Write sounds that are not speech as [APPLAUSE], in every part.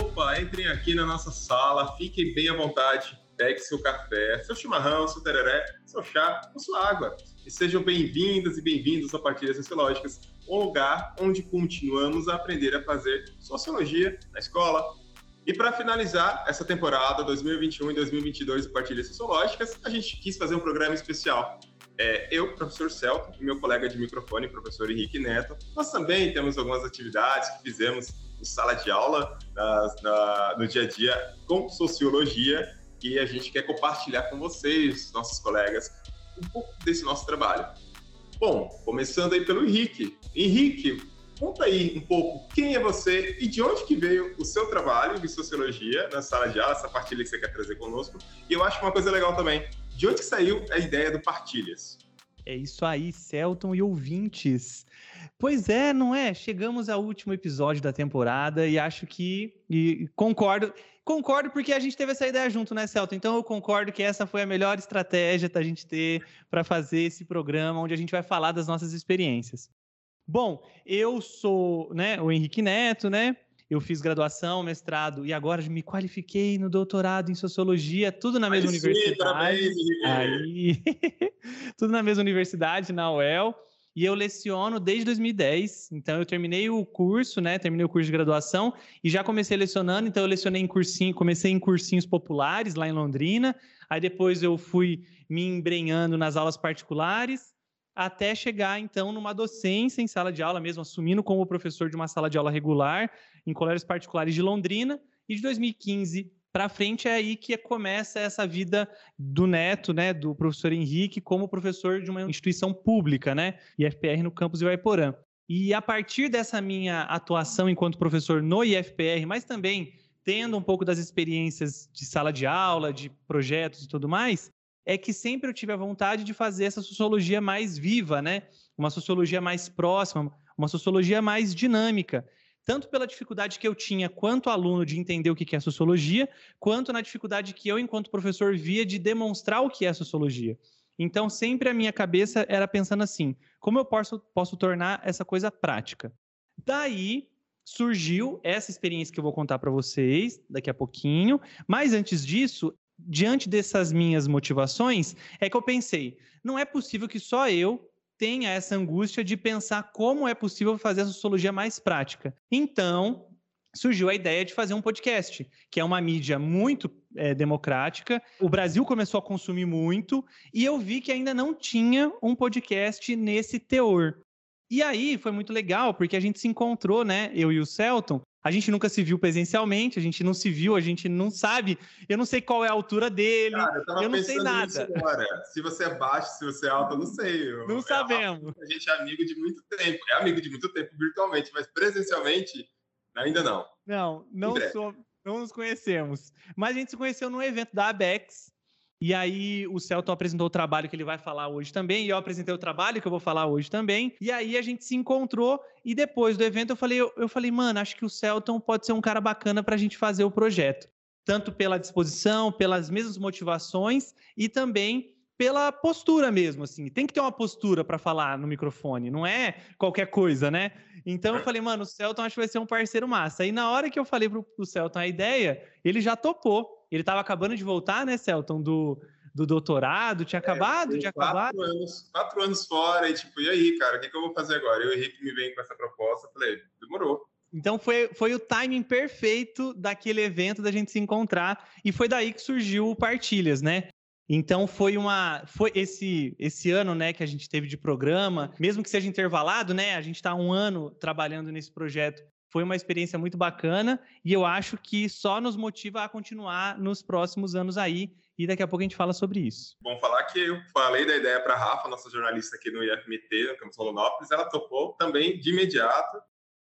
Opa, entrem aqui na nossa sala, fiquem bem à vontade, pegue seu café, seu chimarrão, seu tereré, seu chá ou sua água. E sejam bem-vindas e bem-vindos a Partilhas Sociológicas, um lugar onde continuamos a aprender a fazer sociologia na escola. E para finalizar essa temporada 2021 e 2022 de Partilhas Sociológicas, a gente quis fazer um programa especial. É, eu, professor Celto, e meu colega de microfone, professor Henrique Neto, nós também temos algumas atividades que fizemos em sala de aula, na, na, no dia a dia, com sociologia, e a gente quer compartilhar com vocês, nossos colegas, um pouco desse nosso trabalho. Bom, começando aí pelo Henrique. Henrique, conta aí um pouco quem é você e de onde que veio o seu trabalho de sociologia na sala de aula, essa partilha que você quer trazer conosco. E eu acho uma coisa legal também, de onde que saiu a ideia do Partilhas? É isso aí, Celton e ouvintes. Pois é, não é? Chegamos ao último episódio da temporada e acho que e concordo, concordo porque a gente teve essa ideia junto, né, Celton? Então eu concordo que essa foi a melhor estratégia da gente ter para fazer esse programa onde a gente vai falar das nossas experiências. Bom, eu sou, né, o Henrique Neto, né? Eu fiz graduação, mestrado e agora me qualifiquei no doutorado em sociologia, tudo na mesma Aí universidade. Sim, Aí, [LAUGHS] tudo na mesma universidade, na UEL. E eu leciono desde 2010. Então eu terminei o curso, né? Terminei o curso de graduação e já comecei lecionando. Então eu lecionei em cursinho, comecei em cursinhos populares lá em Londrina. Aí depois eu fui me embrenhando nas aulas particulares até chegar então numa docência em sala de aula mesmo, assumindo como professor de uma sala de aula regular em colégios particulares de Londrina. E de 2015 para frente é aí que começa essa vida do neto, né, do professor Henrique, como professor de uma instituição pública, né, IFPR no campus Ivaiporã. E a partir dessa minha atuação enquanto professor no IFPR, mas também tendo um pouco das experiências de sala de aula, de projetos e tudo mais, é que sempre eu tive a vontade de fazer essa sociologia mais viva, né? Uma sociologia mais próxima, uma sociologia mais dinâmica tanto pela dificuldade que eu tinha quanto aluno de entender o que é sociologia, quanto na dificuldade que eu, enquanto professor, via de demonstrar o que é sociologia. Então, sempre a minha cabeça era pensando assim: como eu posso, posso tornar essa coisa prática? Daí surgiu essa experiência que eu vou contar para vocês daqui a pouquinho, mas antes disso, diante dessas minhas motivações, é que eu pensei: não é possível que só eu tenha essa angústia de pensar como é possível fazer a sociologia mais prática. Então, surgiu a ideia de fazer um podcast, que é uma mídia muito é, democrática. O Brasil começou a consumir muito e eu vi que ainda não tinha um podcast nesse teor. E aí foi muito legal, porque a gente se encontrou, né, eu e o Celton, a gente nunca se viu presencialmente, a gente não se viu, a gente não sabe. Eu não sei qual é a altura dele, Cara, eu, eu não sei nada. Se você é baixo, se você é alto, eu não sei. Eu, não é sabemos. A gente é amigo de muito tempo. É amigo de muito tempo virtualmente, mas presencialmente ainda não. Não, não, sou, não nos conhecemos. Mas a gente se conheceu num evento da Abex, e aí o Celton apresentou o trabalho que ele vai falar hoje também, e eu apresentei o trabalho que eu vou falar hoje também. E aí a gente se encontrou e depois do evento eu falei, eu, eu falei, mano, acho que o Celton pode ser um cara bacana para a gente fazer o projeto, tanto pela disposição, pelas mesmas motivações e também pela postura mesmo, assim. Tem que ter uma postura para falar no microfone, não é qualquer coisa, né? Então eu falei, mano, o Celton acho que vai ser um parceiro massa. E na hora que eu falei pro, pro Celton a ideia, ele já topou. Ele estava acabando de voltar, né, Celton, do, do doutorado, tinha é, acabado de acabar. Quatro anos, quatro anos fora, e tipo, e aí, cara, o que, que eu vou fazer agora? Eu e o Henrique me vem com essa proposta, falei, demorou. Então foi, foi o timing perfeito daquele evento da gente se encontrar e foi daí que surgiu o Partilhas, né? Então foi uma foi esse esse ano, né, que a gente teve de programa, mesmo que seja intervalado, né? A gente está um ano trabalhando nesse projeto foi uma experiência muito bacana e eu acho que só nos motiva a continuar nos próximos anos aí. E daqui a pouco a gente fala sobre isso. Bom falar que eu falei da ideia para a Rafa, nossa jornalista aqui no IFMT, no Campus Rondonópolis, ela topou também de imediato.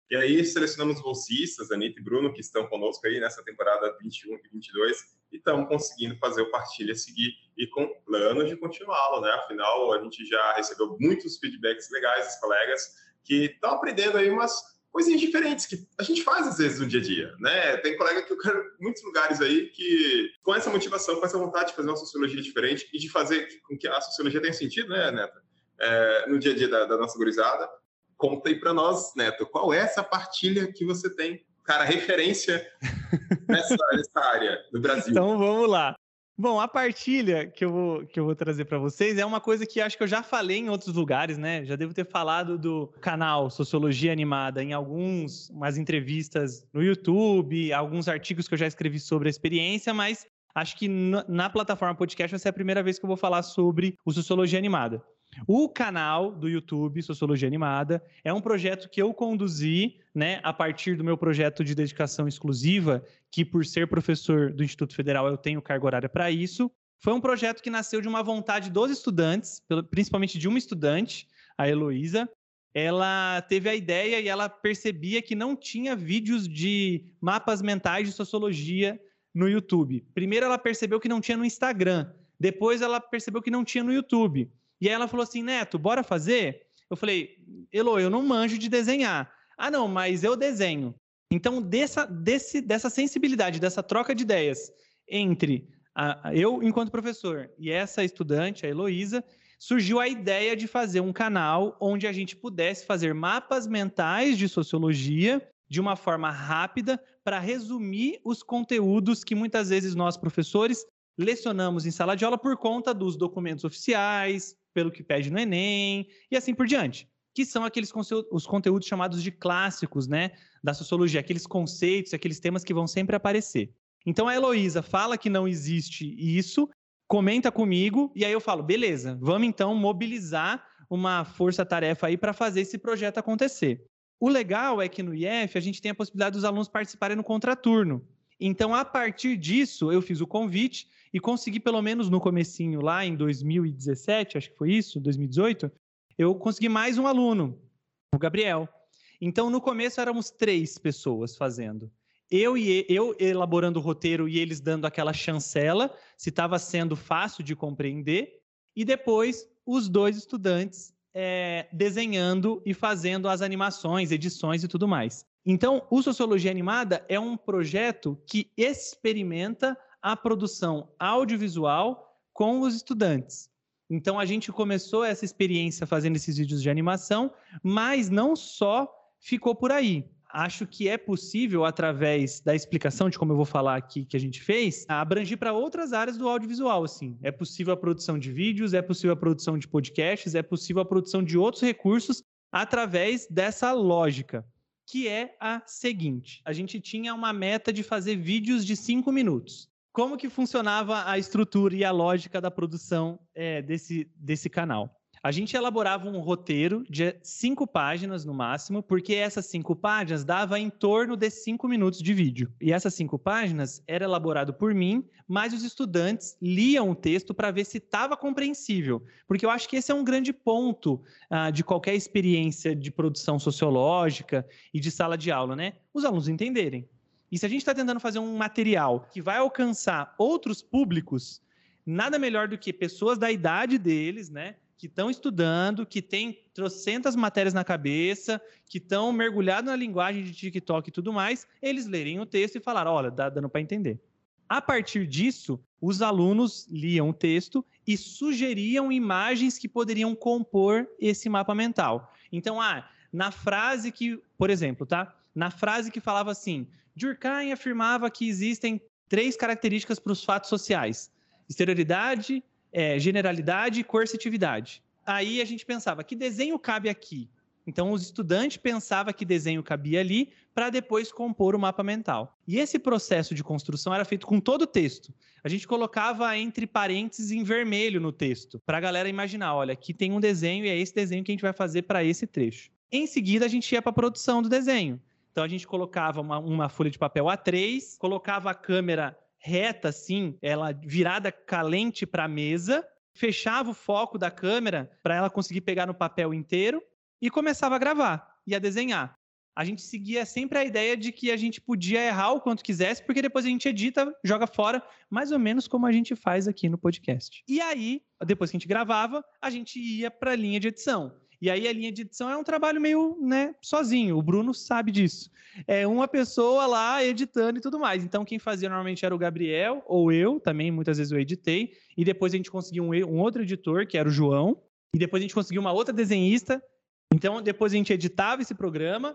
E aí selecionamos bolsistas, Anitta e Bruno, que estão conosco aí nessa temporada 21 e 22, e estamos conseguindo fazer o Partilha seguir e com planos de continuá-lo, né? Afinal, a gente já recebeu muitos feedbacks legais dos colegas que estão aprendendo aí umas coisinhas diferentes que a gente faz às vezes no dia a dia, né? Tem colega que eu quero muitos lugares aí que com essa motivação, com essa vontade de fazer uma sociologia diferente e de fazer com que a sociologia tenha sentido, né, Neto? É, no dia a dia da, da nossa gurizada. Conta aí para nós, Neto, qual é essa partilha que você tem cara, referência nessa, nessa área do Brasil. Então vamos lá. Bom, a partilha que eu vou, que eu vou trazer para vocês é uma coisa que acho que eu já falei em outros lugares, né? Já devo ter falado do canal Sociologia Animada em alguns, umas entrevistas no YouTube, alguns artigos que eu já escrevi sobre a experiência, mas acho que na, plataforma podcast vai ser a primeira vez que eu vou falar sobre o Sociologia Animada. O canal do YouTube Sociologia Animada é um projeto que eu conduzi, né, a partir do meu projeto de dedicação exclusiva, que por ser professor do Instituto Federal eu tenho carga horária para isso. Foi um projeto que nasceu de uma vontade dos estudantes, principalmente de uma estudante, a Heloísa. Ela teve a ideia e ela percebia que não tinha vídeos de mapas mentais de sociologia no YouTube. Primeiro ela percebeu que não tinha no Instagram, depois ela percebeu que não tinha no YouTube. E aí ela falou assim: Neto, bora fazer? Eu falei: Elo, eu não manjo de desenhar. Ah, não, mas eu desenho. Então, dessa, desse, dessa sensibilidade, dessa troca de ideias entre a, eu, enquanto professor, e essa estudante, a Heloísa, surgiu a ideia de fazer um canal onde a gente pudesse fazer mapas mentais de sociologia de uma forma rápida para resumir os conteúdos que muitas vezes nós, professores, lecionamos em sala de aula por conta dos documentos oficiais, pelo que pede no Enem e assim por diante. Que são aqueles os conteúdos chamados de clássicos, né, da sociologia, aqueles conceitos, aqueles temas que vão sempre aparecer. Então a Heloísa fala que não existe isso, comenta comigo, e aí eu falo, beleza, vamos então mobilizar uma força-tarefa aí para fazer esse projeto acontecer. O legal é que no IF a gente tem a possibilidade dos alunos participarem no contraturno. Então, a partir disso, eu fiz o convite e consegui pelo menos no comecinho lá em 2017, acho que foi isso, 2018, eu consegui mais um aluno, o Gabriel. Então no começo éramos três pessoas fazendo. Eu e eu elaborando o roteiro e eles dando aquela chancela, se estava sendo fácil de compreender, e depois os dois estudantes é, desenhando e fazendo as animações, edições e tudo mais. Então, o Sociologia Animada é um projeto que experimenta a produção audiovisual com os estudantes. Então a gente começou essa experiência fazendo esses vídeos de animação, mas não só ficou por aí. Acho que é possível, através da explicação de como eu vou falar aqui que a gente fez, abranger para outras áreas do audiovisual. Assim. É possível a produção de vídeos, é possível a produção de podcasts, é possível a produção de outros recursos através dessa lógica, que é a seguinte: a gente tinha uma meta de fazer vídeos de cinco minutos como que funcionava a estrutura e a lógica da produção é, desse, desse canal. A gente elaborava um roteiro de cinco páginas no máximo, porque essas cinco páginas dava em torno de cinco minutos de vídeo. E essas cinco páginas era elaborado por mim, mas os estudantes liam o texto para ver se estava compreensível. Porque eu acho que esse é um grande ponto ah, de qualquer experiência de produção sociológica e de sala de aula, né? Os alunos entenderem. E se a gente está tentando fazer um material que vai alcançar outros públicos, nada melhor do que pessoas da idade deles, né? Que estão estudando, que têm trocentas matérias na cabeça, que estão mergulhados na linguagem de TikTok e tudo mais, eles lerem o texto e falar: olha, dá dando para entender. A partir disso, os alunos liam o texto e sugeriam imagens que poderiam compor esse mapa mental. Então, ah, na frase que, por exemplo, tá? Na frase que falava assim: Durkheim afirmava que existem três características para os fatos sociais: exterioridade, é, generalidade e coercitividade. Aí a gente pensava, que desenho cabe aqui? Então, os estudantes pensavam que desenho cabia ali para depois compor o mapa mental. E esse processo de construção era feito com todo o texto. A gente colocava entre parênteses em vermelho no texto, para a galera imaginar: olha, aqui tem um desenho e é esse desenho que a gente vai fazer para esse trecho. Em seguida, a gente ia para a produção do desenho. Então a gente colocava uma, uma folha de papel A3, colocava a câmera reta assim, ela virada calente para a mesa, fechava o foco da câmera para ela conseguir pegar no papel inteiro e começava a gravar e a desenhar. A gente seguia sempre a ideia de que a gente podia errar o quanto quisesse, porque depois a gente edita, joga fora, mais ou menos como a gente faz aqui no podcast. E aí, depois que a gente gravava, a gente ia para a linha de edição. E aí a linha de edição é um trabalho meio, né, sozinho. O Bruno sabe disso. É uma pessoa lá editando e tudo mais. Então quem fazia normalmente era o Gabriel ou eu, também muitas vezes eu editei, e depois a gente conseguiu um, um outro editor, que era o João, e depois a gente conseguiu uma outra desenhista. Então depois a gente editava esse programa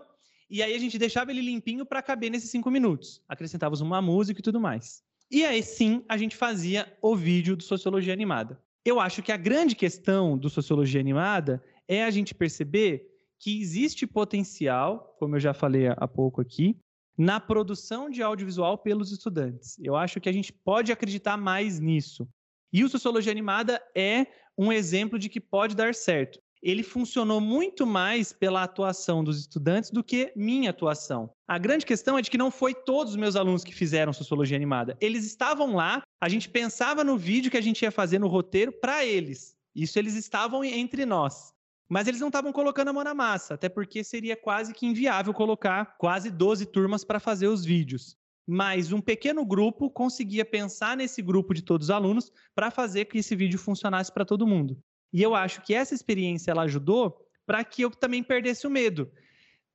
E aí a gente deixava ele limpinho para caber nesses cinco minutos. Acrescentávamos uma música e tudo mais. E aí sim a gente fazia o vídeo do Sociologia Animada. Eu acho que a grande questão do Sociologia Animada é a gente perceber que existe potencial, como eu já falei há pouco aqui, na produção de audiovisual pelos estudantes. Eu acho que a gente pode acreditar mais nisso. E o Sociologia Animada é um exemplo de que pode dar certo ele funcionou muito mais pela atuação dos estudantes do que minha atuação. A grande questão é de que não foi todos os meus alunos que fizeram sociologia animada. Eles estavam lá, a gente pensava no vídeo que a gente ia fazer no roteiro para eles. Isso eles estavam entre nós. Mas eles não estavam colocando a mão na massa, até porque seria quase que inviável colocar quase 12 turmas para fazer os vídeos. Mas um pequeno grupo conseguia pensar nesse grupo de todos os alunos para fazer que esse vídeo funcionasse para todo mundo. E eu acho que essa experiência ela ajudou para que eu também perdesse o medo.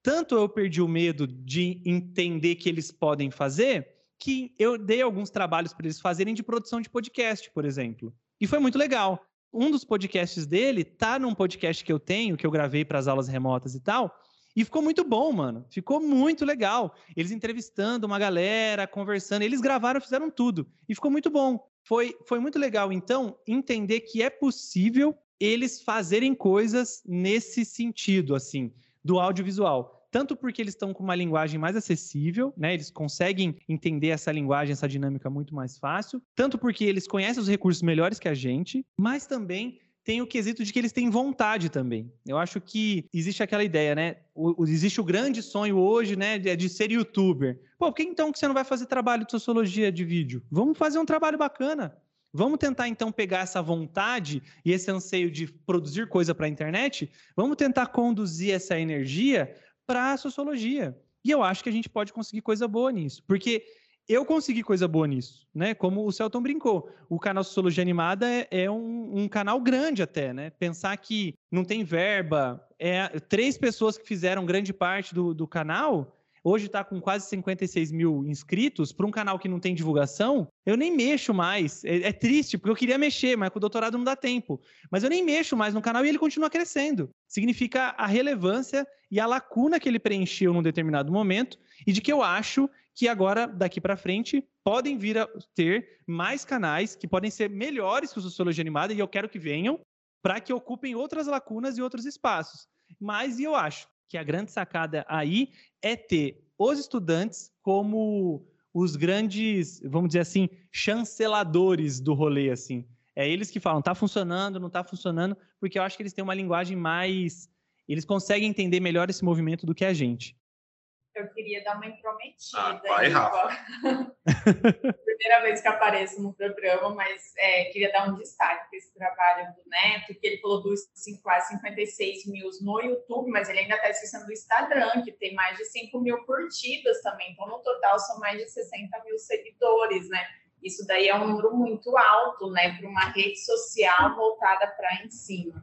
Tanto eu perdi o medo de entender que eles podem fazer, que eu dei alguns trabalhos para eles fazerem de produção de podcast, por exemplo. E foi muito legal. Um dos podcasts dele tá num podcast que eu tenho, que eu gravei para as aulas remotas e tal, e ficou muito bom, mano. Ficou muito legal. Eles entrevistando uma galera, conversando. Eles gravaram, fizeram tudo. E ficou muito bom. Foi, foi muito legal, então, entender que é possível eles fazerem coisas nesse sentido, assim, do audiovisual. Tanto porque eles estão com uma linguagem mais acessível, né? Eles conseguem entender essa linguagem, essa dinâmica muito mais fácil. Tanto porque eles conhecem os recursos melhores que a gente, mas também tem o quesito de que eles têm vontade também. Eu acho que existe aquela ideia, né? O, existe o grande sonho hoje, né, de, de, ser youtuber. Pô, por que então que você não vai fazer trabalho de sociologia de vídeo? Vamos fazer um trabalho bacana. Vamos tentar então pegar essa vontade e esse anseio de produzir coisa para a internet, vamos tentar conduzir essa energia para a sociologia. E eu acho que a gente pode conseguir coisa boa nisso, porque eu consegui coisa boa nisso, né? Como o Celton brincou, o canal Sociologia Animada é, é um, um, canal grande até, né? Pensar que não tem verba, é três pessoas que fizeram grande parte do, do canal hoje está com quase 56 mil inscritos, para um canal que não tem divulgação, eu nem mexo mais. É, é, triste, porque eu queria mexer, mas com o doutorado não dá tempo. Mas eu nem mexo mais no canal e ele continua crescendo. Significa a relevância e a lacuna que ele preencheu num determinado momento e de que eu acho que agora, daqui para frente, podem vir a ter mais canais que podem ser melhores que o Sociologia Animada e eu quero que venham para que ocupem outras lacunas e outros espaços. Mas, eu acho que a grande sacada aí é ter os estudantes como os grandes, vamos dizer assim, chanceladores do rolê, assim. É eles que falam, tá funcionando, não tá funcionando, porque eu acho que eles têm uma linguagem mais. Eles conseguem entender melhor esse movimento do que a gente eu queria dar uma intrometida. Ah, vai, Rafa. [LAUGHS] Primeira vez que apareço no programa, mas é, queria dar um destaque para esse trabalho do Neto, que ele falou dos quase 56 mil no YouTube, mas ele ainda está esquecendo do Instagram, que tem mais de 5 mil curtidas também. Então, no total, são mais de 60 mil seguidores, né? Isso daí é um número muito alto, né, para uma rede social voltada para ensino.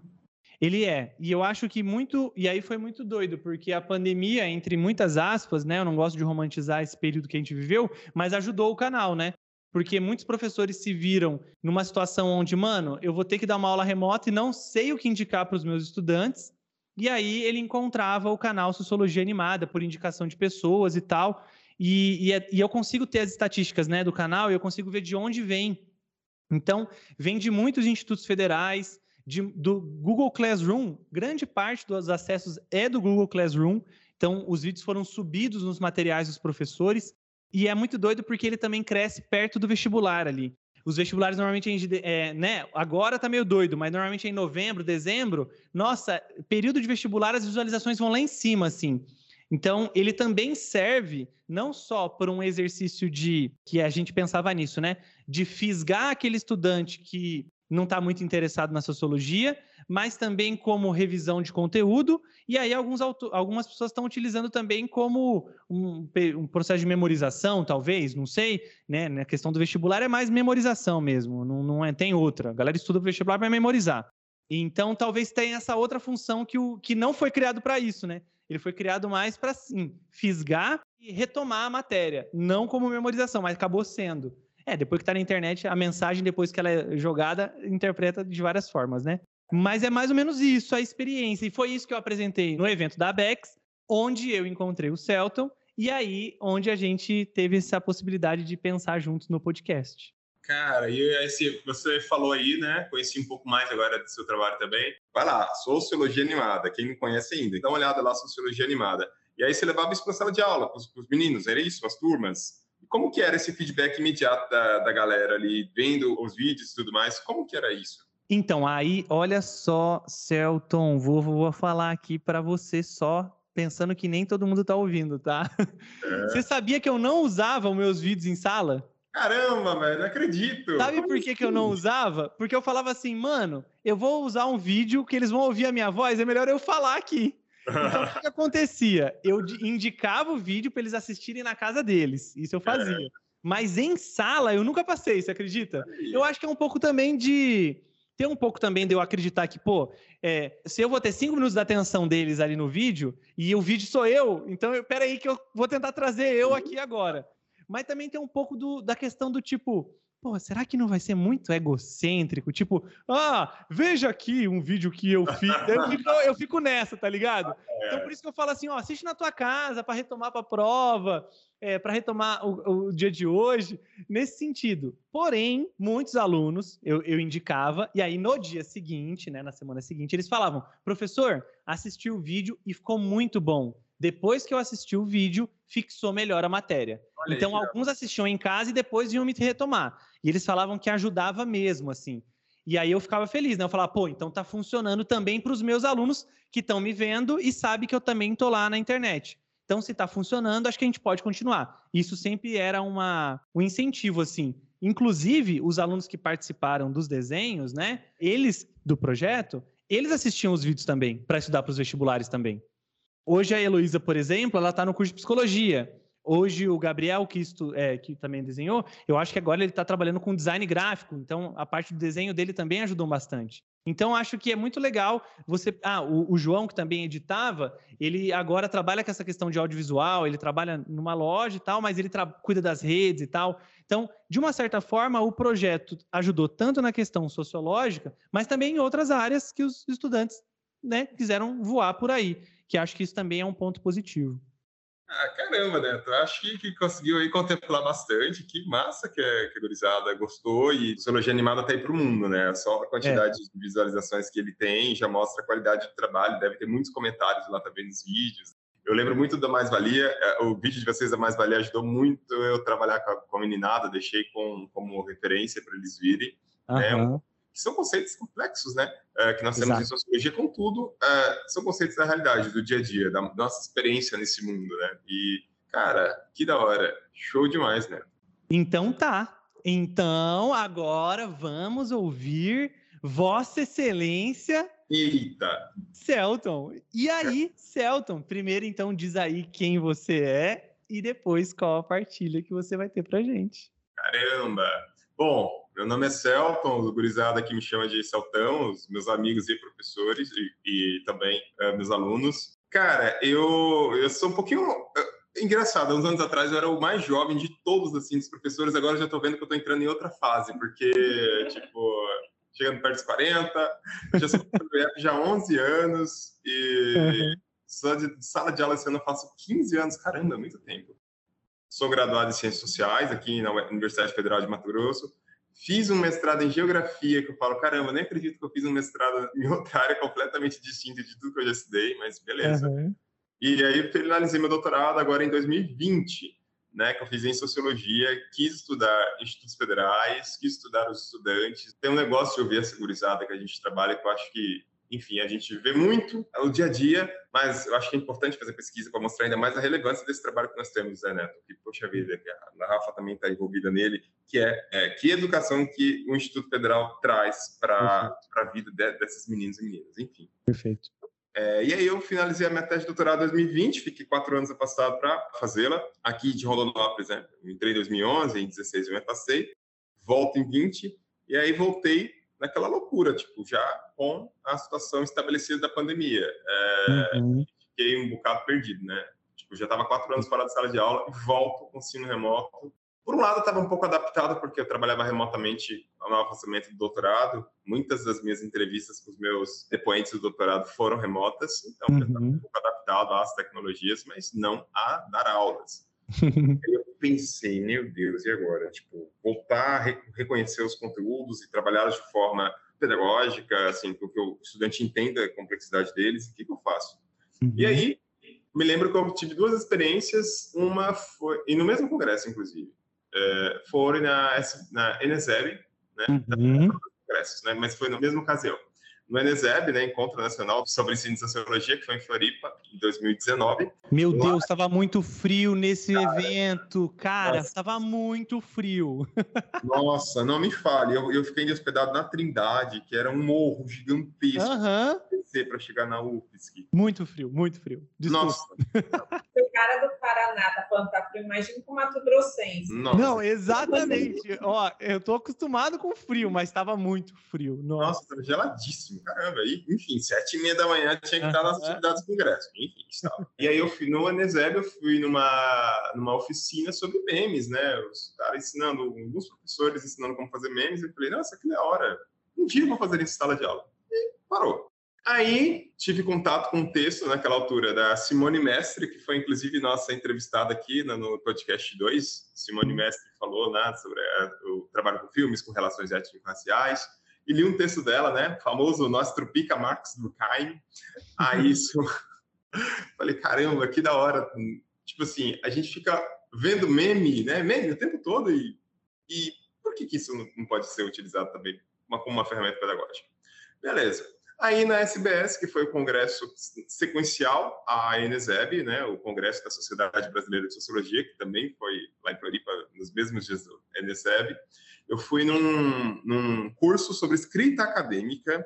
Ele é. E eu acho que muito. E aí foi muito doido, porque a pandemia, entre muitas aspas, né? Eu não gosto de romantizar esse período que a gente viveu, mas ajudou o canal, né? Porque muitos professores se viram numa situação onde, mano, eu vou ter que dar uma aula remota e não sei o que indicar para os meus estudantes. E aí ele encontrava o canal Sociologia Animada por indicação de pessoas e tal. E, e, é, e eu consigo ter as estatísticas né, do canal e eu consigo ver de onde vem. Então, vem de muitos institutos federais, de, do Google Classroom, grande parte dos acessos é do Google Classroom. Então, os vídeos foram subidos nos materiais dos professores. E é muito doido porque ele também cresce perto do vestibular ali. Os vestibulares normalmente, é, né? Agora tá meio doido, mas normalmente é em novembro, dezembro. Nossa, período de vestibular, as visualizações vão lá em cima, assim. Então, ele também serve não só por um exercício de que a gente pensava nisso, né? De fisgar aquele estudante que não está muito interessado na sociologia, mas também como revisão de conteúdo, e aí alguns algumas pessoas estão utilizando também como um, um, processo de memorização, talvez, não sei, né? Na questão do vestibular é mais memorização mesmo, não, não é, tem outra. A galera estuda o vestibular para memorizar. Então, talvez tenha essa outra função que, o, que não foi criado para isso, né? Ele foi criado mais para, sim, fisgar e retomar a matéria, não como memorização, mas acabou sendo. É, depois que está na internet, a mensagem, depois que ela é jogada, interpreta de várias formas, né? Mas é mais ou menos isso, a experiência. E foi isso que eu apresentei no evento da ABEX, onde eu encontrei o Celton e aí onde a gente teve essa possibilidade de pensar juntos no podcast. Cara, e esse, você falou aí, né? Conheci um pouco mais agora do seu trabalho também. Vai lá, Sociologia Animada, quem não conhece ainda, dá uma olhada lá, Sociologia Animada. E aí você levava isso para a sala de aula, para os meninos, era isso, as turmas? Como que era esse feedback imediato da, da galera ali, vendo os vídeos e tudo mais? Como que era isso? Então, aí, olha só, Celton, vou, vou falar aqui para você só pensando que nem todo mundo está ouvindo, tá? É. Você sabia que eu não usava os meus vídeos em sala? Caramba, velho, não acredito. Sabe por que, que eu não assim? usava? Porque eu falava assim, mano, eu vou usar um vídeo que eles vão ouvir a minha voz, é melhor eu falar aqui. Então, o que, acontecia? Eu indicava o vídeo para eles assistirem na casa deles. Isso eu fazia. É. Mas em sala, eu nunca passei, você acredita? Eu acho que é um pouco também de. Tem um pouco também de eu acreditar que, pô, é, se eu vou ter cinco minutos da atenção deles ali no vídeo, e o vídeo sou eu, então eu, peraí que eu vou tentar trazer eu aqui agora mas também tem um pouco do, da questão do tipo, pô, será que não vai ser muito egocêntrico? Tipo, ah, veja aqui um vídeo que eu fiz. [LAUGHS] eu, fico, eu fico nessa, tá ligado? É. Então por isso que eu falo assim, ó, assiste na tua casa para retomar para a prova, é, para retomar o, o, dia de hoje, nesse sentido. Porém, muitos alunos eu, eu indicava, e aí no dia seguinte, né, na semana seguinte, eles falavam, professor, assisti o vídeo e ficou muito bom depois que eu assisti o vídeo, fixou melhor a matéria. Olha então, aí, alguns assistiam em casa e depois iam me retomar. E eles falavam que ajudava mesmo, assim. E aí eu ficava feliz, né? Eu falava, pô, então tá funcionando também para os meus alunos que estão me vendo e sabem que eu também tô lá na internet. Então, se tá funcionando, acho que a gente pode continuar. Isso sempre era uma, um incentivo, assim. Inclusive, os alunos que participaram dos desenhos, né? Eles, do projeto, eles assistiam os vídeos também, para estudar para os vestibulares também. Hoje a Heloísa, por exemplo, ela está no curso de psicologia. Hoje o Gabriel, que, isto, é, que também desenhou, eu acho que agora ele está trabalhando com design gráfico, então a parte do desenho dele também ajudou bastante. Então acho que é muito legal você. Ah, o, o João, que também editava, ele agora trabalha com essa questão de audiovisual, ele trabalha numa loja e tal, mas ele cuida das redes e tal. Então, de uma certa forma, o projeto ajudou tanto na questão sociológica, mas também em outras áreas que os estudantes né, quiseram voar por aí que acho que isso também é um ponto positivo. Ah, caramba, Neto. Acho que, que, conseguiu aí contemplar bastante. Que massa que, é, que a gurizada gostou. E Sociologia Animada tá aí para o mundo, né? Só a quantidade é. de visualizações que ele tem já mostra a qualidade de trabalho. Deve ter muitos comentários lá também nos vídeos. Eu lembro muito da Mais Valia. É, o vídeo de vocês da Mais Valia ajudou muito eu trabalhar com a, com a meninada. Deixei com, como referência para eles virem. Uhum. Né? Que são conceitos complexos, né? É, que nós temos Exato. em sociologia, contudo, é, são conceitos da realidade, do dia a dia, da nossa experiência nesse mundo, né? E, cara, que da hora. Show demais, né? Então tá. Então, agora vamos ouvir Vossa Excelência. Eita! Celton. E aí, Celton, primeiro então diz aí quem você é e depois qual a partilha que você vai ter pra gente. Caramba! Bom, meu nome é Celton, o gurizada aqui me chama de Celtão, os meus amigos e professores e, e também uh, meus alunos. Cara, eu, eu sou um pouquinho... Uh, engraçado, uns anos atrás eu era o mais jovem de todos, assim, dos professores, agora já estou vendo que eu estou entrando em outra fase, porque, [LAUGHS] tipo, chegando perto dos 40, já sou já há 11 anos e uhum. só de sala de aula esse ano eu faço 15 anos, caramba, muito tempo. Sou graduado em Ciências Sociais aqui na Universidade Federal de Mato Grosso, Fiz um mestrado em geografia, que eu falo, caramba, nem acredito que eu fiz um mestrado em outra área completamente distinta de tudo que eu já estudei, mas beleza. Uhum. E aí finalizei meu doutorado agora em 2020, né, que eu fiz em sociologia, quis estudar institutos federais, quis estudar os estudantes. Tem um negócio de ouvir a segurizada que a gente trabalha que eu acho que enfim, a gente vê muito o dia a dia, mas eu acho que é importante fazer pesquisa para mostrar ainda mais a relevância desse trabalho que nós temos, né, Neto? Que, poxa vida, que a Rafa também está envolvida nele, que é, é, que educação que o Instituto Federal traz para a vida de, dessas meninos e meninas, enfim. Perfeito. É, e aí eu finalizei a minha tese de doutorado em 2020, fiquei quatro anos passado para fazê-la, aqui de Rondonópolis, né? entrei em 2011, em 16 eu me passei, volto em 20, e aí voltei naquela loucura, tipo, já com a situação estabelecida da pandemia. É, uhum. Fiquei um bocado perdido, né? Tipo, já estava quatro anos fora da sala de aula e volto com ensino remoto Por um lado, estava um pouco adaptado, porque eu trabalhava remotamente no afastamento do doutorado. Muitas das minhas entrevistas com os meus depoentes do doutorado foram remotas, então uhum. eu estava um pouco adaptado às tecnologias, mas não a dar aulas. [LAUGHS] eu pensei, meu Deus, e agora? Tipo, voltar a reconhecer os conteúdos e trabalhá-los de forma pedagógica, assim, que o estudante entenda a complexidade deles, o que, que eu faço? Uhum. E aí, me lembro que eu tive duas experiências, uma foi, e no mesmo congresso, inclusive, é, foram na, na NSEB, né, uhum. congressos, né, mas foi na mesma ocasião no Eneseb, né, Encontro Nacional sobre Ensino de Sociologia, que foi em Floripa, em 2019. Meu Lá... Deus, estava muito frio nesse cara, evento, cara, estava muito frio. [LAUGHS] Nossa, não me fale, eu, eu fiquei hospedado na Trindade, que era um morro gigantesco. Uhum para chegar na UFSC. Muito frio, muito frio. Desculpa. Nossa. [LAUGHS] o cara do Paraná tá falando tá frio, imagina com Mato Grossense. Nossa. Não, exatamente. Ó, eu tô acostumado com frio, mas estava muito frio. Nossa, estava geladíssimo, caramba. E, enfim, sete e meia da manhã tinha que estar nas atividades do congresso. Enfim, estava. E aí eu fui no Aneseb, eu fui numa, numa oficina sobre memes, né? Os caras ensinando, alguns professores ensinando como fazer memes. Eu falei, nossa, que da hora. Um dia eu vou fazer isso em sala de aula. E parou. Aí tive contato com um texto naquela altura da Simone Mestre, que foi inclusive nossa entrevistada aqui no podcast 2. Simone Mestre falou né, sobre é, o trabalho com filmes, com relações étnico-raciais. E li um texto dela, né, famoso Nós Trupica Marx Durkheim. Aí [LAUGHS] isso. [LAUGHS] Falei, caramba, que da hora. Tipo assim, a gente fica vendo meme, né, meme o tempo todo. E, e por que, que isso não pode ser utilizado também como uma ferramenta pedagógica? Beleza. Aí na SBS, que foi o congresso sequencial à ENESEB, né, o congresso da Sociedade Brasileira de Sociologia, que também foi lá em Floripa nos mesmos dias do ENESEB, eu fui num, num curso sobre escrita acadêmica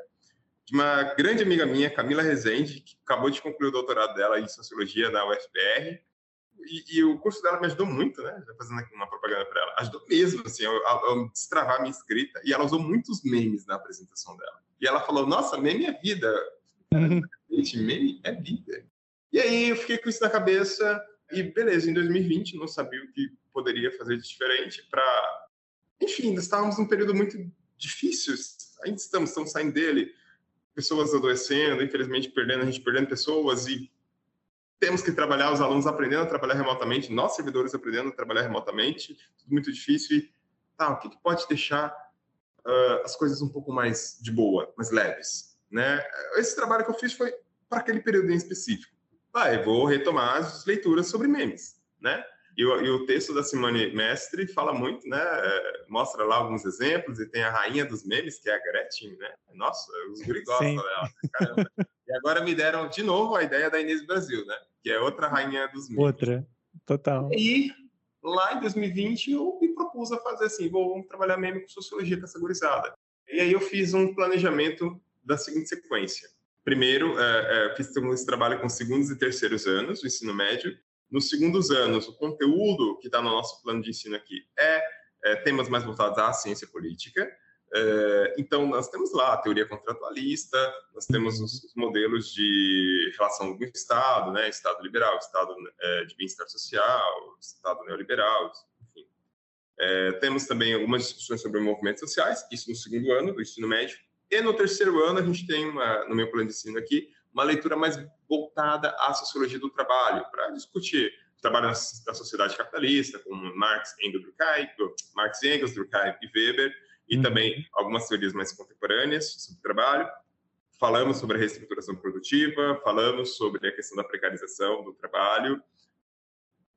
de uma grande amiga minha, Camila Rezende, que acabou de concluir o doutorado dela em Sociologia na UFPR, e, e, o curso dela me ajudou muito, né? Já fazendo aqui uma propaganda para ela. Ajudou mesmo, assim, a, a, destravar a minha escrita. E ela usou muitos memes na apresentação dela. E ela falou: Nossa, meme é vida. Uhum. Gente, meme é vida. E aí eu fiquei com isso na cabeça. E beleza, em 2020 não sabia o que poderia fazer de diferente para. Enfim, ainda estávamos num período muito difícil. Ainda estamos, estamos saindo dele. Pessoas adoecendo, infelizmente perdendo, a gente perdendo pessoas e temos que trabalhar, os alunos aprendendo a trabalhar remotamente, nós servidores aprendendo a trabalhar remotamente, tudo muito difícil. E, tá, o que, que pode deixar uh, as coisas um pouco mais de boa, mais leves? Né? Esse trabalho que eu fiz foi para aquele período em específico. Vai, vou retomar as leituras sobre memes, né? E o, e o, texto da Simone Mestre fala muito, né? Mostra lá alguns exemplos e tem a rainha dos memes, que é a Gretchen, né? Nossa, os guri gostam dela. Caramba. E agora me deram de novo a ideia da Inês Brasil, né? Que é outra rainha dos memes. Outra, total. E lá em 2020 eu me propus a fazer assim, vou trabalhar meme com sociologia categorizada. E aí eu fiz um planejamento da seguinte sequência. Primeiro, é, é, fiz esse trabalho com segundos e terceiros anos do ensino médio. Nos segundos anos, o conteúdo que está no nosso plano de ensino aqui é, é temas mais voltados à ciência política. É, então, nós temos lá a teoria contratualista, nós temos os, os modelos de relação do Estado, né, Estado liberal, Estado é, de bem-estar social, Estado neoliberal, enfim. É, temos também algumas discussões sobre movimentos sociais, isso no segundo ano do ensino médio. E no terceiro ano, a gente tem, uma, no meu plano de ensino aqui, uma leitura mais voltada à sociologia do trabalho, para discutir o trabalho da sociedade capitalista, com Marx, Engels, Durkheim, Marx, Engels, Durkheim e Weber, e uhum. também algumas teorias mais contemporâneas sobre o trabalho. Falamos sobre a reestruturação produtiva, falamos sobre a questão da precarização do trabalho.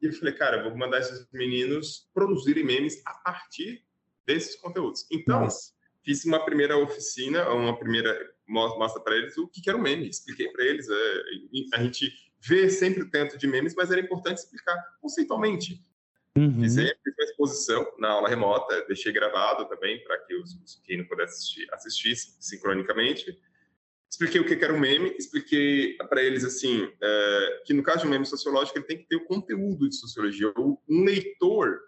E eu falei, cara, eu vou mandar esses meninos produzirem memes a partir desses conteúdos. Então, Nossa. fiz uma primeira oficina, uma primeira mostra para eles o que era o meme. Expliquei para eles. É, a gente vê sempre o tanto de memes, mas era importante explicar conceitualmente. Uhum. Fiz uma exposição na aula remota, deixei gravado também para que os, quem não pudesse assistir assistisse sincronicamente. Expliquei o que era um meme, expliquei para eles assim é, que no caso de um meme sociológico ele tem que ter o conteúdo de sociologia, ou um leitor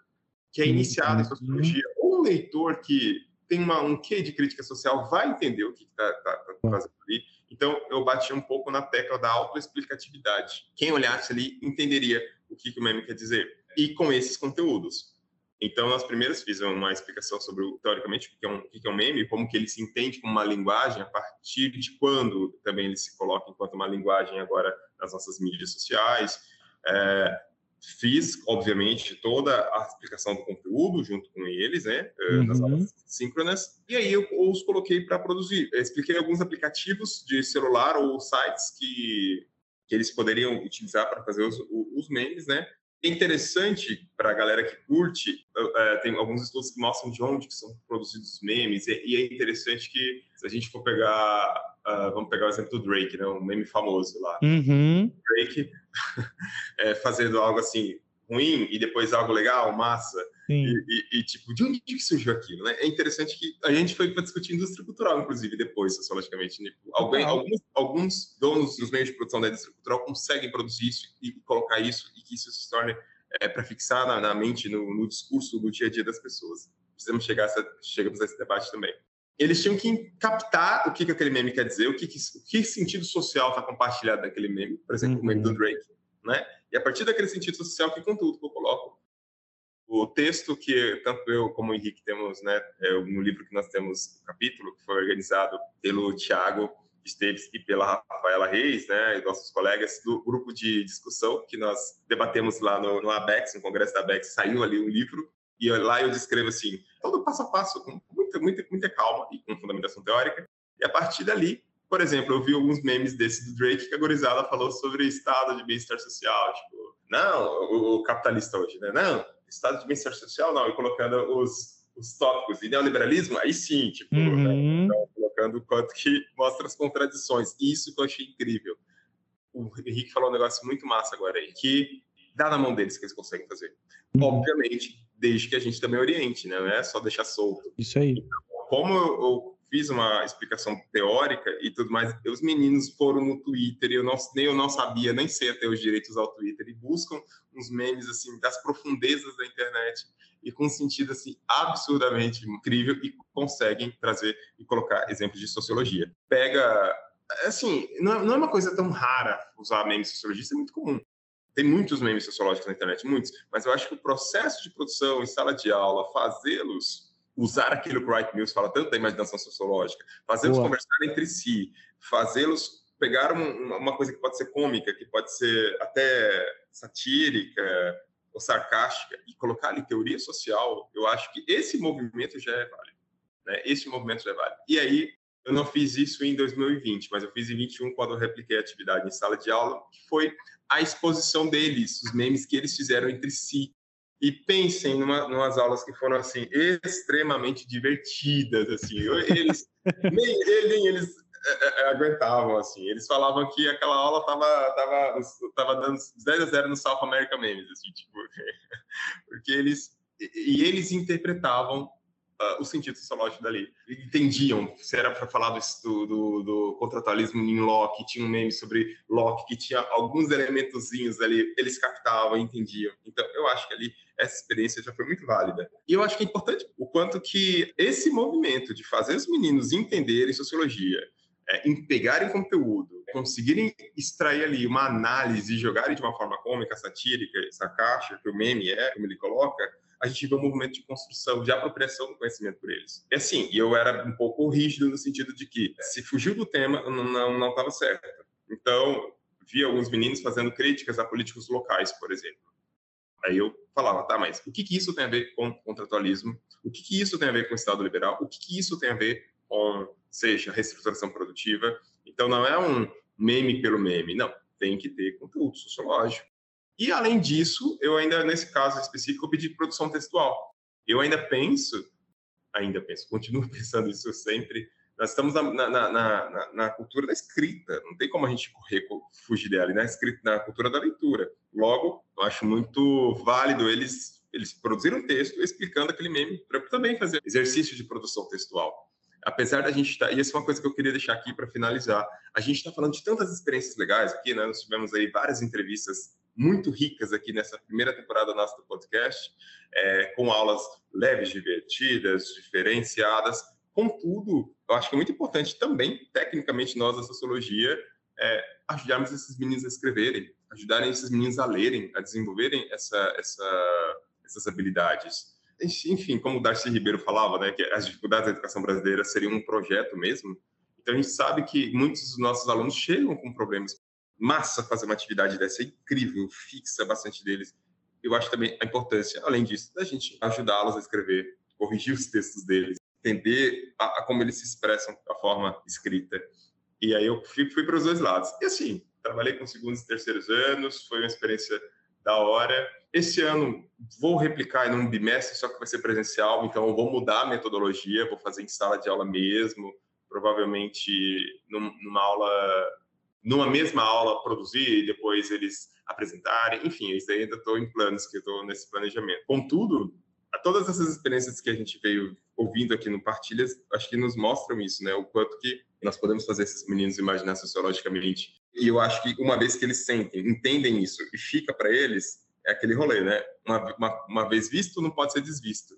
que é iniciado uhum. em sociologia, ou um leitor que tem uma, um quê de crítica social vai entender o que está tá, tá fazendo ali. Então eu bati um pouco na tecla da autoexplicatividade. Quem olhasse ali entenderia o que, que o meme quer dizer e com esses conteúdos. Então, nas primeiras fiz uma explicação sobre, teoricamente, o que é um, o que é um meme, como que ele se entende como uma linguagem, a partir de quando também ele se coloca enquanto uma linguagem agora nas nossas mídias sociais. É, fiz, obviamente, toda a explicação do conteúdo junto com eles, né, é, uhum. nas aulas síncronas, e aí eu os coloquei para produzir. Eu expliquei alguns aplicativos de celular ou sites que, que eles poderiam utilizar para fazer os, os memes, né, é interessante para a galera que curte, é, tem alguns estudos que mostram de onde que são produzidos os memes, e, e, é interessante que, se a gente for pegar, uh, vamos pegar o exemplo do Drake, né, um meme famoso lá. Uhum. Drake [LAUGHS] é, fazendo algo assim, ruim e depois algo legal, massa. E, e, e, tipo, de onde que surgiu aquilo, né? É interessante que a gente foi para discutir indústria cultural, inclusive, depois, sociologicamente. Né? Alguém, alguns, alguns donos dos meios de produção da indústria cultural conseguem produzir isso e colocar isso e que isso se torne é, para fixar na, na mente, no, no, discurso, no dia a dia das pessoas. Precisamos chegar a essa, chegamos a esse debate também. Eles tinham que captar o que, que aquele meme quer dizer, o que, que, o que sentido social está compartilhado daquele meme, por exemplo, uhum. o meme do uhum. Drake, né? E a partir daquele sentido social, que conteúdo que eu coloco? O texto que tanto eu como o Henrique temos, né, é no livro que nós temos, o capítulo, que foi organizado pelo Tiago Esteves e pela Rafaela Reis, né, e nossos colegas do grupo de discussão que nós debatemos lá no, no ABEX, no congresso da ABEX, saiu ali um livro, e lá eu descrevo assim, todo passo a passo, com muita, muita, muita calma e com fundamentação teórica, e a partir dali por exemplo, eu vi alguns memes desse do Drake que a gorizada falou sobre estado de bem-estar social. Tipo, não, o, capitalista hoje, né? Não, estado de bem-estar social não. E colocando os, os tópicos. E neoliberalismo, aí sim, tipo, né? uhum. né? então, colocando o quanto que mostra as contradições. Isso que eu achei incrível. O Henrique falou um negócio muito massa agora aí, que dá na mão deles que eles conseguem fazer. Uhum. Obviamente, desde que a gente também oriente, né? Não é só deixar solto. Isso aí. Então, como eu fiz uma explicação teórica e tudo mais, os meninos foram no Twitter e eu não, nem eu não sabia, nem sei até os direitos ao Twitter, e buscam uns memes, assim, das profundezas da internet e com um sentido, assim, absurdamente incrível e conseguem trazer e colocar exemplos de sociologia. Pega, assim, não, é, não é uma coisa tão rara usar memes isso é muito comum. Tem muitos memes sociológicos na internet, muitos, mas eu acho que o processo de produção em sala de aula, fazê-los usar aquilo que o Wright Mills fala tanto da imaginação sociológica, fazê-los conversar entre si, fazê-los pegar um, uma coisa que pode ser cômica, que pode ser até satírica ou sarcástica e colocar ali teoria social, eu acho que esse movimento já é válido. Né? Esse movimento já é válido. E aí, eu não fiz isso em 2020, mas eu fiz em 21 quando eu repliquei a atividade em sala de aula, que foi a exposição deles, os memes que eles fizeram entre si e pensem numa, numas aulas que foram assim extremamente divertidas assim eles [LAUGHS] nem, nem eles é, é, é, aguentavam assim eles falavam que aquela aula tava tava tava dando 10 a 0 no South America Memes assim tipo [LAUGHS] porque eles e eles interpretavam uh, o sentido sociológico dali. Entendiam se era para falar do, do, do, contratualismo em Locke, tinha um meme sobre Locke que tinha alguns elementozinhos ali, eles captavam, entendiam. Então, eu acho que ali essa experiência já foi muito válida. E eu acho que é importante o quanto que esse movimento de fazer os meninos entenderem sociologia, é, em pegarem conteúdo, conseguirem extrair ali uma análise e jogarem de uma forma cômica, satírica, sarcástica, que o meme é, como ele coloca, a gente vê um movimento de construção, de apropriação do conhecimento por eles. E assim, eu era um pouco rígido no sentido de que se fugiu do tema, não estava certo. Então, vi alguns meninos fazendo críticas a políticos locais, por exemplo. Aí eu falava, tá, mas o que, que isso tem a ver com contratualismo? O que, que isso tem a ver com o Estado liberal? O que, que isso tem a ver com, seja, reestruturação produtiva? Então, não é um meme pelo meme, não. Tem que ter conteúdo sociológico, e, além disso, eu ainda, nesse caso específico, pedi produção textual. Eu ainda penso, ainda penso, [LAUGHS] continuo pensando isso sempre, nós estamos na, na, na, na, cultura da escrita, não tem como a gente correr, fugir dela, na, escrita, na cultura da leitura. Logo, eu acho muito válido eles, eles produzirem um texto explicando aquele meme para também fazer exercício de produção textual. Apesar da gente estar, tá, e essa é uma coisa que eu queria deixar aqui para finalizar, a gente está falando de tantas experiências legais aqui, né? Nós tivemos aí várias entrevistas muito ricas aqui nessa primeira temporada nossa do podcast, é, com aulas leves, divertidas, diferenciadas. Contudo, eu acho que é muito importante também, tecnicamente, nós da sociologia, é, ajudarmos esses meninos a escreverem, ajudarem esses meninos a lerem, a desenvolverem essa, essa, essas habilidades. enfim, como o Darcy Ribeiro falava, né, que as dificuldades da educação brasileira seriam um projeto mesmo. Então a gente sabe que muitos dos nossos alunos chegam com problemas. Massa fazer uma atividade dessa, é incrível, fixa bastante deles. Eu acho também a importância, além disso, da gente ajudá-los a escrever, corrigir os textos deles, entender a, a como eles se expressam da forma escrita. E aí eu fui, fui para os dois lados. E assim, trabalhei com segundos e terceiros anos, foi uma experiência da hora. Esse ano vou replicar em um bimestre, só que vai ser presencial, então vou mudar a metodologia, vou fazer em sala de aula mesmo, provavelmente numa aula, numa mesma aula produzir e depois eles apresentarem, enfim, isso aí ainda estou em planos, que estou nesse planejamento. Contudo, todas essas experiências que a gente veio ouvindo aqui no Partilhas, acho que nos mostram isso, né? O quanto que nós podemos fazer esses meninos imaginar sociologicamente. E eu acho que uma vez que eles sentem, entendem isso e fica para eles, é aquele rolê, né? Uma, uma, uma, vez visto, não pode ser desvisto.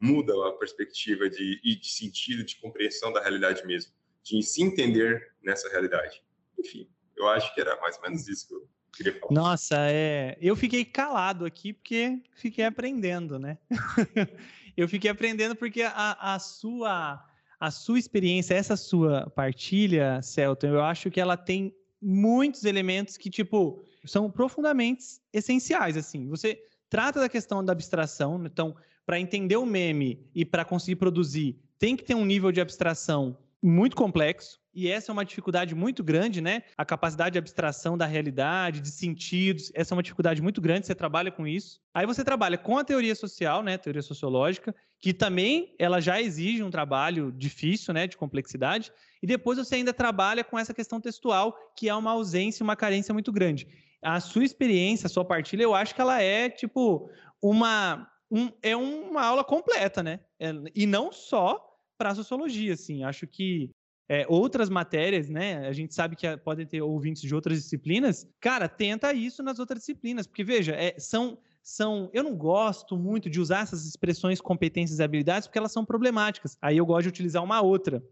Muda a perspectiva de, de sentido, de compreensão da realidade mesmo, de se entender nessa realidade. Enfim, eu acho que era mais ou menos isso que eu queria falar. Nossa, é... eu fiquei calado aqui porque fiquei aprendendo, né? [LAUGHS] eu fiquei aprendendo porque a, a sua a sua experiência, essa sua partilha, Celton, eu acho que ela tem muitos elementos que, tipo, são profundamente essenciais, assim. Você trata da questão da abstração, então, para entender o meme e para conseguir produzir, tem que ter um nível de abstração muito complexo, e essa é uma dificuldade muito grande, né? A capacidade de abstração da realidade, de sentidos, essa é uma dificuldade muito grande, você trabalha com isso. Aí você trabalha com a teoria social, né, teoria sociológica, que também ela já exige um trabalho difícil, né, de complexidade, e depois você ainda trabalha com essa questão textual, que é uma ausência, uma carência muito grande. A sua experiência, a sua partilha, eu acho que ela é tipo uma um, é uma aula completa, né? É, e não só para a sociologia, assim. Acho que é, outras matérias, né? A gente sabe que podem ter ouvintes de outras disciplinas. Cara, tenta isso nas outras disciplinas, porque veja, é, são são. Eu não gosto muito de usar essas expressões competências e habilidades porque elas são problemáticas. Aí eu gosto de utilizar uma outra,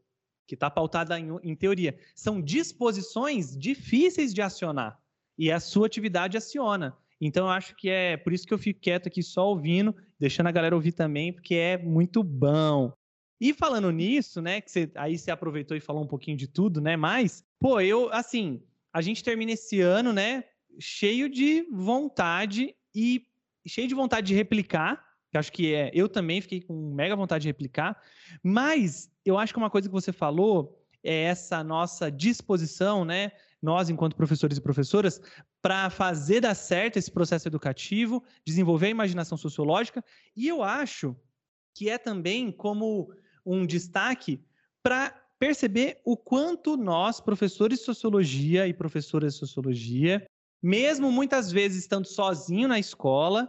que está pautada em, em, teoria. São disposições difíceis de acionar. E a sua atividade aciona. Então eu acho que é por isso que eu fico quieto aqui só ouvindo, deixando a galera ouvir também, porque é muito bom. E falando nisso, né, que você, aí você aproveitou e falou um pouquinho de tudo, né, mas, pô, eu, assim, a gente termina esse ano, né, cheio de vontade e cheio de vontade de replicar, que acho que é, eu também fiquei com mega vontade de replicar, mas eu acho que uma coisa que você falou é essa nossa disposição, né, nós enquanto professores e professoras, para fazer dar certo esse processo educativo, desenvolver a imaginação sociológica, e eu acho que é também como um destaque para perceber o quanto nós, professores de sociologia e professoras de sociologia, mesmo muitas vezes estando sozinho na escola,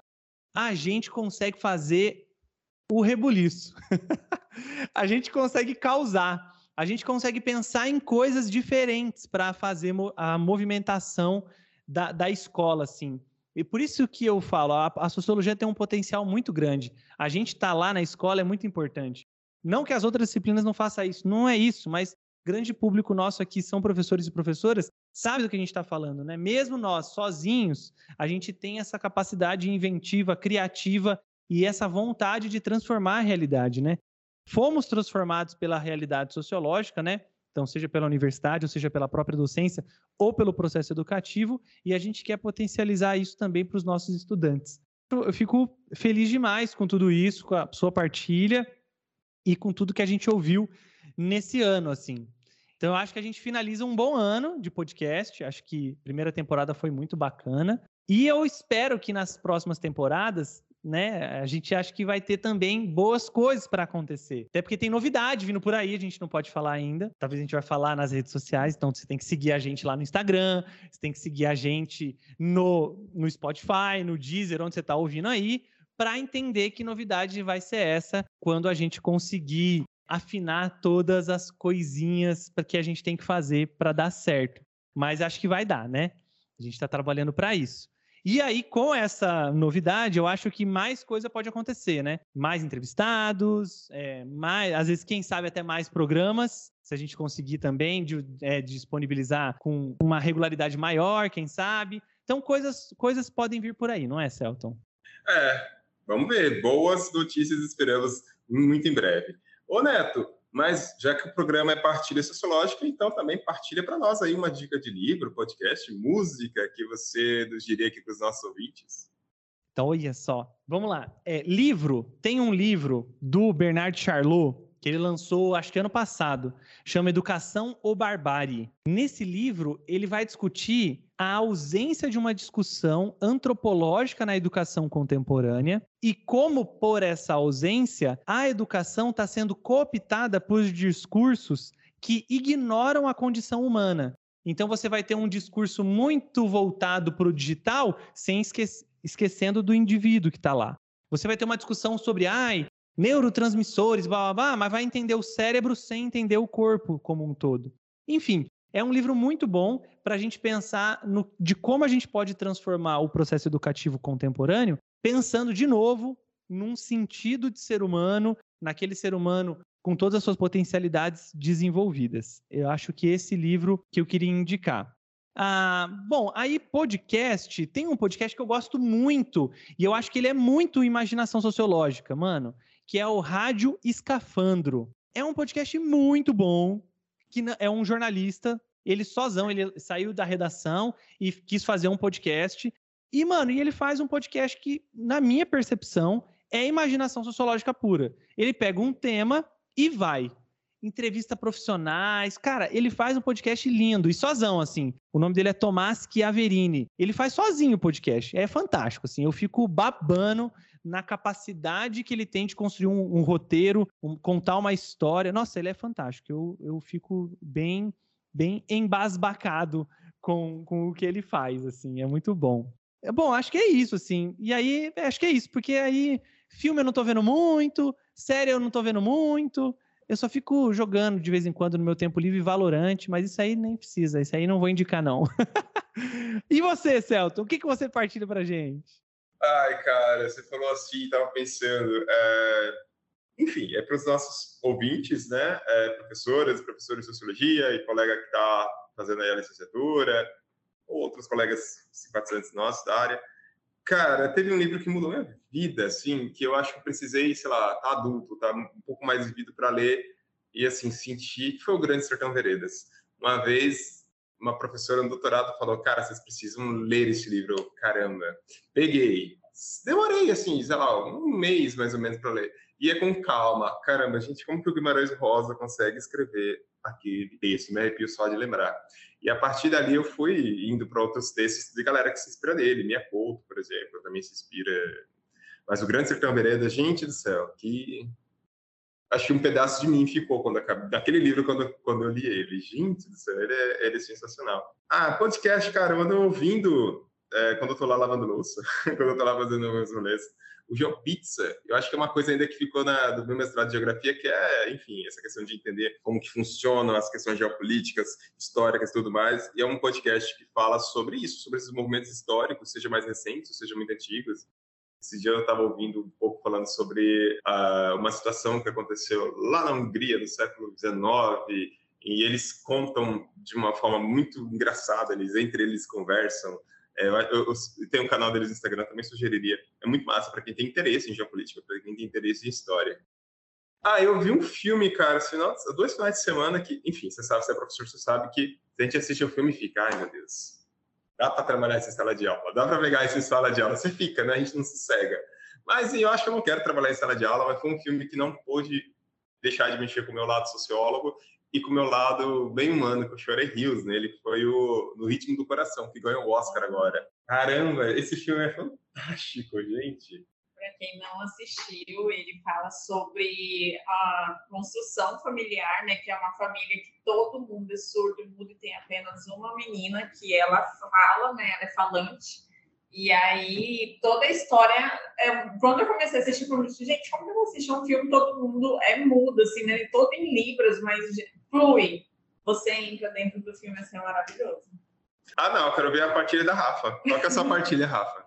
a gente consegue fazer o rebuliço. [LAUGHS] a gente consegue causar. A gente consegue pensar em coisas diferentes para fazer a movimentação da, da escola, assim. E por isso que eu falo, a, a sociologia tem um potencial muito grande. A gente estar tá lá na escola é muito importante. Não que as outras disciplinas não façam isso, não é isso, mas grande público nosso aqui são professores e professoras, sabe do que a gente está falando, né? Mesmo nós, sozinhos, a gente tem essa capacidade inventiva, criativa e essa vontade de transformar a realidade, né? Fomos transformados pela realidade sociológica, né? Então, seja pela universidade, ou seja pela própria docência, ou pelo processo educativo, e a gente quer potencializar isso também para os nossos estudantes. Eu fico feliz demais com tudo isso, com a sua partilha e com tudo que a gente ouviu nesse ano, assim. Então, eu acho que a gente finaliza um bom ano de podcast. Acho que a primeira temporada foi muito bacana. E eu espero que nas próximas temporadas, né, a gente acha que vai ter também boas coisas para acontecer. Até porque tem novidade vindo por aí, a gente não pode falar ainda. Talvez a gente vai falar nas redes sociais, então você tem que seguir a gente lá no Instagram, você tem que seguir a gente no, no Spotify, no Deezer, onde você está ouvindo aí para entender que novidade vai ser essa quando a gente conseguir afinar todas as coisinhas que a gente tem que fazer para dar certo. Mas acho que vai dar, né? A gente está trabalhando para isso. E aí, com essa novidade, eu acho que mais coisa pode acontecer, né? Mais entrevistados, é, mais, às vezes, quem sabe, até mais programas, se a gente conseguir também de, é, disponibilizar com uma regularidade maior, quem sabe. Então, coisas, coisas podem vir por aí, não é, Celton? É, Vamos ver. Boas notícias esperamos muito em breve. Ô, Neto, mas já que o programa é partilha sociológica, então também partilha para nós aí uma dica de livro, podcast, música que você nos diria aqui para os nossos ouvintes. Então, olha só. Vamos lá. É, livro. Tem um livro do Bernard Charlot que ele lançou, acho que ano passado, chama Educação ou Barbárie. Nesse livro, ele vai discutir a ausência de uma discussão antropológica na educação contemporânea e como, por essa ausência, a educação está sendo cooptada por discursos que ignoram a condição humana. Então, você vai ter um discurso muito voltado para o digital, sem esque esquecendo do indivíduo que está lá. Você vai ter uma discussão sobre, ai, neurotransmissores, blá, blá, blá, mas vai entender o cérebro sem entender o corpo como um todo. Enfim, é um livro muito bom para a gente pensar no, de como a gente pode transformar o processo educativo contemporâneo, pensando de novo num sentido de ser humano, naquele ser humano com todas as suas potencialidades desenvolvidas. Eu acho que esse livro que eu queria indicar. Ah, bom, aí podcast, tem um podcast que eu gosto muito, e eu acho que ele é muito imaginação sociológica, mano que é o Rádio Escafandro. É um podcast muito bom, que é um jornalista, ele sozão, ele saiu da redação e quis fazer um podcast. E, mano, e ele faz um podcast que, na minha percepção, é imaginação sociológica pura. Ele pega um tema e vai. Entrevista profissionais. Cara, ele faz um podcast lindo e sozão, assim. O nome dele é Tomás Chiaverini. Ele faz sozinho o podcast. É fantástico, assim. Eu fico babando na capacidade que ele tem de construir um, um roteiro, um, contar uma história. Nossa, ele é fantástico. Eu, eu fico bem, bem embasbacado com, com o que ele faz, assim. É muito bom. É bom, acho que é isso, assim. E aí, acho que é isso, porque aí filme eu não tô vendo muito, série eu não tô vendo muito. Eu só fico jogando de vez em quando no meu tempo livre Valorante, mas isso aí nem precisa, isso aí não vou indicar, não. [LAUGHS] e você, Celton, o que, que você partilha pra gente? Ai, cara, você falou assim, tava pensando. É... Enfim, é para os nossos ouvintes, né? É, professoras professores de sociologia e colega que está fazendo aí a licenciatura, ou outros colegas simpatizantes nossos da área. Cara, teve um livro que mudou minha vida, assim, que eu acho que precisei, sei lá, tá adulto, tá um pouco mais vivido para ler e, assim, sentir que foi o Grande Sertão Veredas. Uma vez uma professora no doutorado falou, cara, vocês precisam ler esse livro. Caramba. Peguei. Demorei, assim, sei lá, um mês mais ou menos para ler. Ia com calma. Caramba, gente, como que o Guimarães Rosa consegue escrever aquele texto? Me arrepio só de lembrar. E a partir dali eu fui indo para outros textos de galera que se inspira nele. Minha Couto, por exemplo, também se inspira. Mas o Grande Sertão Vereda, gente do céu, que acho que um pedaço de mim ficou quando daquele livro quando, quando eu li ele. Gente do céu, ele é, ele é sensacional. Ah, podcast, cara, eu ando ouvindo é, quando eu tô lá lavando louça, [LAUGHS] quando eu tô lá fazendo meus rolês. O GeoPizza, eu acho que é uma coisa ainda que ficou na, do meu mestrado de geografia, que é, enfim, essa questão de entender como que funcionam as questões geopolíticas, históricas e tudo mais. E é um podcast que fala sobre isso, sobre esses movimentos históricos, seja mais recentes, seja muito antigos. Esse dia eu estava ouvindo um pouco falando sobre uh, uma situação que aconteceu lá na Hungria, no século XIX, e eles contam de uma forma muito engraçada, eles entre eles conversam. É, eu, eu, tenho um canal deles no Instagram, também sugeriria. É muito massa para quem tem interesse em geopolítica, para quem tem interesse em história. Ah, eu vi um filme, cara, final, dois finais de semana que, enfim, você sabe, você é professor, você sabe que a gente assiste o filme e fica, ai meu Deus, dá para trabalhar essa sala de aula, dá para pegar essa sala de aula, você fica, né? A gente não se cega. Mas eu acho que eu não quero trabalhar em sala de aula, mas foi um filme que não pôde deixar de mexer com o meu lado sociólogo e com o meu lado bem humano, que eu chorei rios nele, que foi o No Ritmo do Coração, que ganhou o Oscar agora. Caramba, esse filme é fantástico, gente para quem não assistiu, ele fala sobre a construção familiar, né? Que é uma família que todo mundo é surdo, mudo e tem apenas uma menina que ela fala, né? Ela é falante. E aí, toda a história. É, quando eu comecei a assistir, eu falei, gente, como eu vou assistir um filme todo mundo é mudo, assim, né? Todo em Libras, mas flui. Você entra dentro do filme, assim, é maravilhoso. Ah, não, eu quero ver a partilha da Rafa. Qual que é a sua [LAUGHS] partilha, Rafa?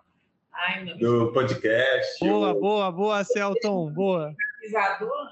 Ai, do podcast. Boa, boa, boa, Celton, boa.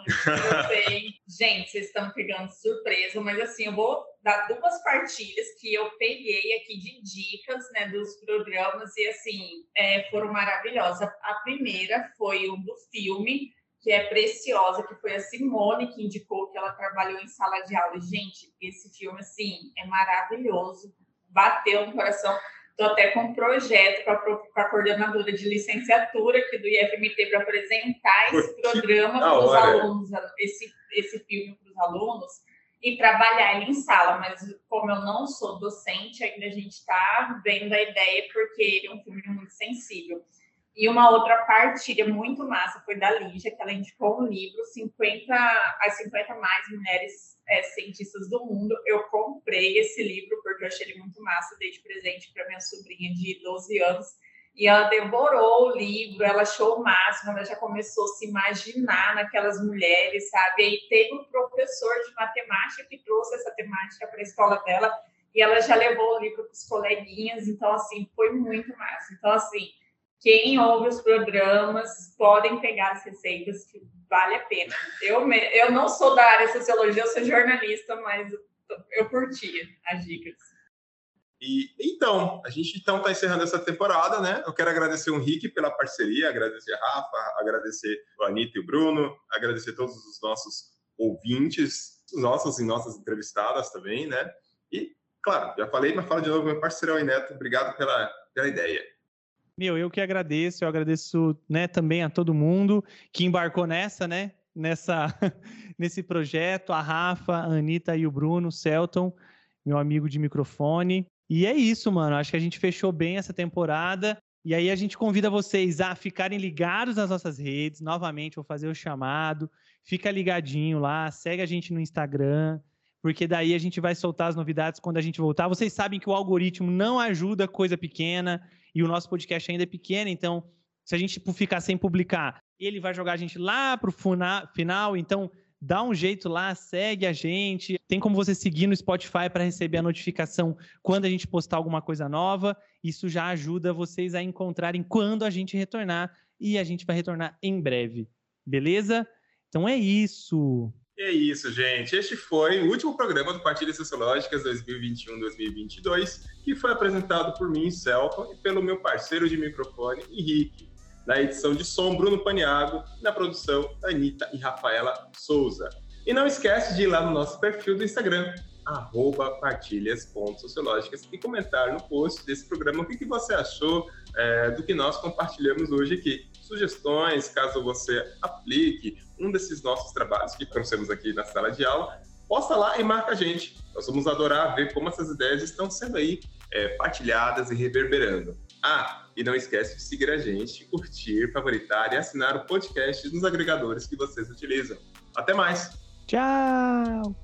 [LAUGHS] Gente, vocês estão pegando surpresa, mas assim, eu vou dar duas partilhas que eu peguei aqui de dicas, né, dos programas e assim, é, foram maravilhosas. A primeira foi o do filme, que é preciosa, que foi a Simone que indicou que ela trabalhou em sala de aula. Gente, esse filme, assim, é maravilhoso. Bateu no coração Estou até com um projeto com a coordenadora de licenciatura aqui do IFMT para apresentar esse programa para os alunos, esse, esse filme para os alunos e trabalhar ele em sala. Mas como eu não sou docente, ainda a gente está vendo a ideia porque ele é um filme muito sensível. E uma outra partilha muito massa foi da Lígia, que ela indicou um livro, 50, as 50 mais mulheres é, cientistas do mundo. Eu comprei esse livro porque eu achei ele muito massa, dei de presente para minha sobrinha de 12 anos. E ela devorou o livro, ela achou o máximo, ela já começou a se imaginar naquelas mulheres, sabe? E aí teve um professor de matemática que trouxe essa temática para a escola dela e ela já levou o livro para os coleguinhas, então, assim, foi muito massa. Então, assim, quem ouve os programas podem pegar as receitas que vale a pena. Eu, eu não sou da área de sociologia, eu sou jornalista, mas eu curtia as dicas. E então, a gente então está encerrando essa temporada, né? Eu quero agradecer o Henrique pela parceria, agradecer a Rafa, agradecer o Anitta e o Bruno, agradecer todos os nossos ouvintes, os nossos e nossas entrevistadas também, né? E, claro, já falei, mas fala de novo, meu parceirão aí, Neto, obrigado pela, pela ideia. Meu, eu que agradeço, eu agradeço, né, também a todo mundo que embarcou nessa, né, nessa, [LAUGHS] nesse projeto, a Rafa, a Anitta e o Bruno, o Celton, meu amigo de microfone. E é isso, mano, acho que a gente fechou bem essa temporada. E aí a gente convida vocês a ficarem ligados nas nossas redes. Novamente, vou fazer o chamado. Fica ligadinho lá, segue a gente no Instagram, porque daí a gente vai soltar as novidades quando a gente voltar. Vocês sabem que o algoritmo não ajuda coisa pequena e o nosso podcast ainda é pequeno, então se a gente tipo, ficar sem publicar, ele vai jogar a gente lá pro final, então dá um jeito lá, segue a gente. Tem como você seguir no Spotify para receber a notificação quando a gente postar alguma coisa nova. Isso já ajuda vocês a encontrarem quando a gente retornar e a gente vai retornar em breve. Beleza? Então é isso. É isso, gente. Este foi o último programa do Partilhas Sociológicas 2021-2022, que foi apresentado por mim, Celton, e pelo meu parceiro de microfone, Henrique. Na edição de som, Bruno Paniago, na produção, Anitta e Rafaela Souza. E não esquece de ir lá no nosso perfil do Instagram, arroba partilhas.sociológicas e comentar no post desse programa o que, que você achou é, do que nós compartilhamos hoje aqui. Sugestões, caso você aplique um desses nossos trabalhos que trouxemos aqui na sala de aula, posta lá e marca a gente. Nós vamos adorar ver como essas ideias estão sendo aí é, partilhadas e reverberando. Ah, e não esquece de seguir a gente, curtir, favoritar e assinar o podcast nos agregadores que vocês utilizam. Até mais! Tchau!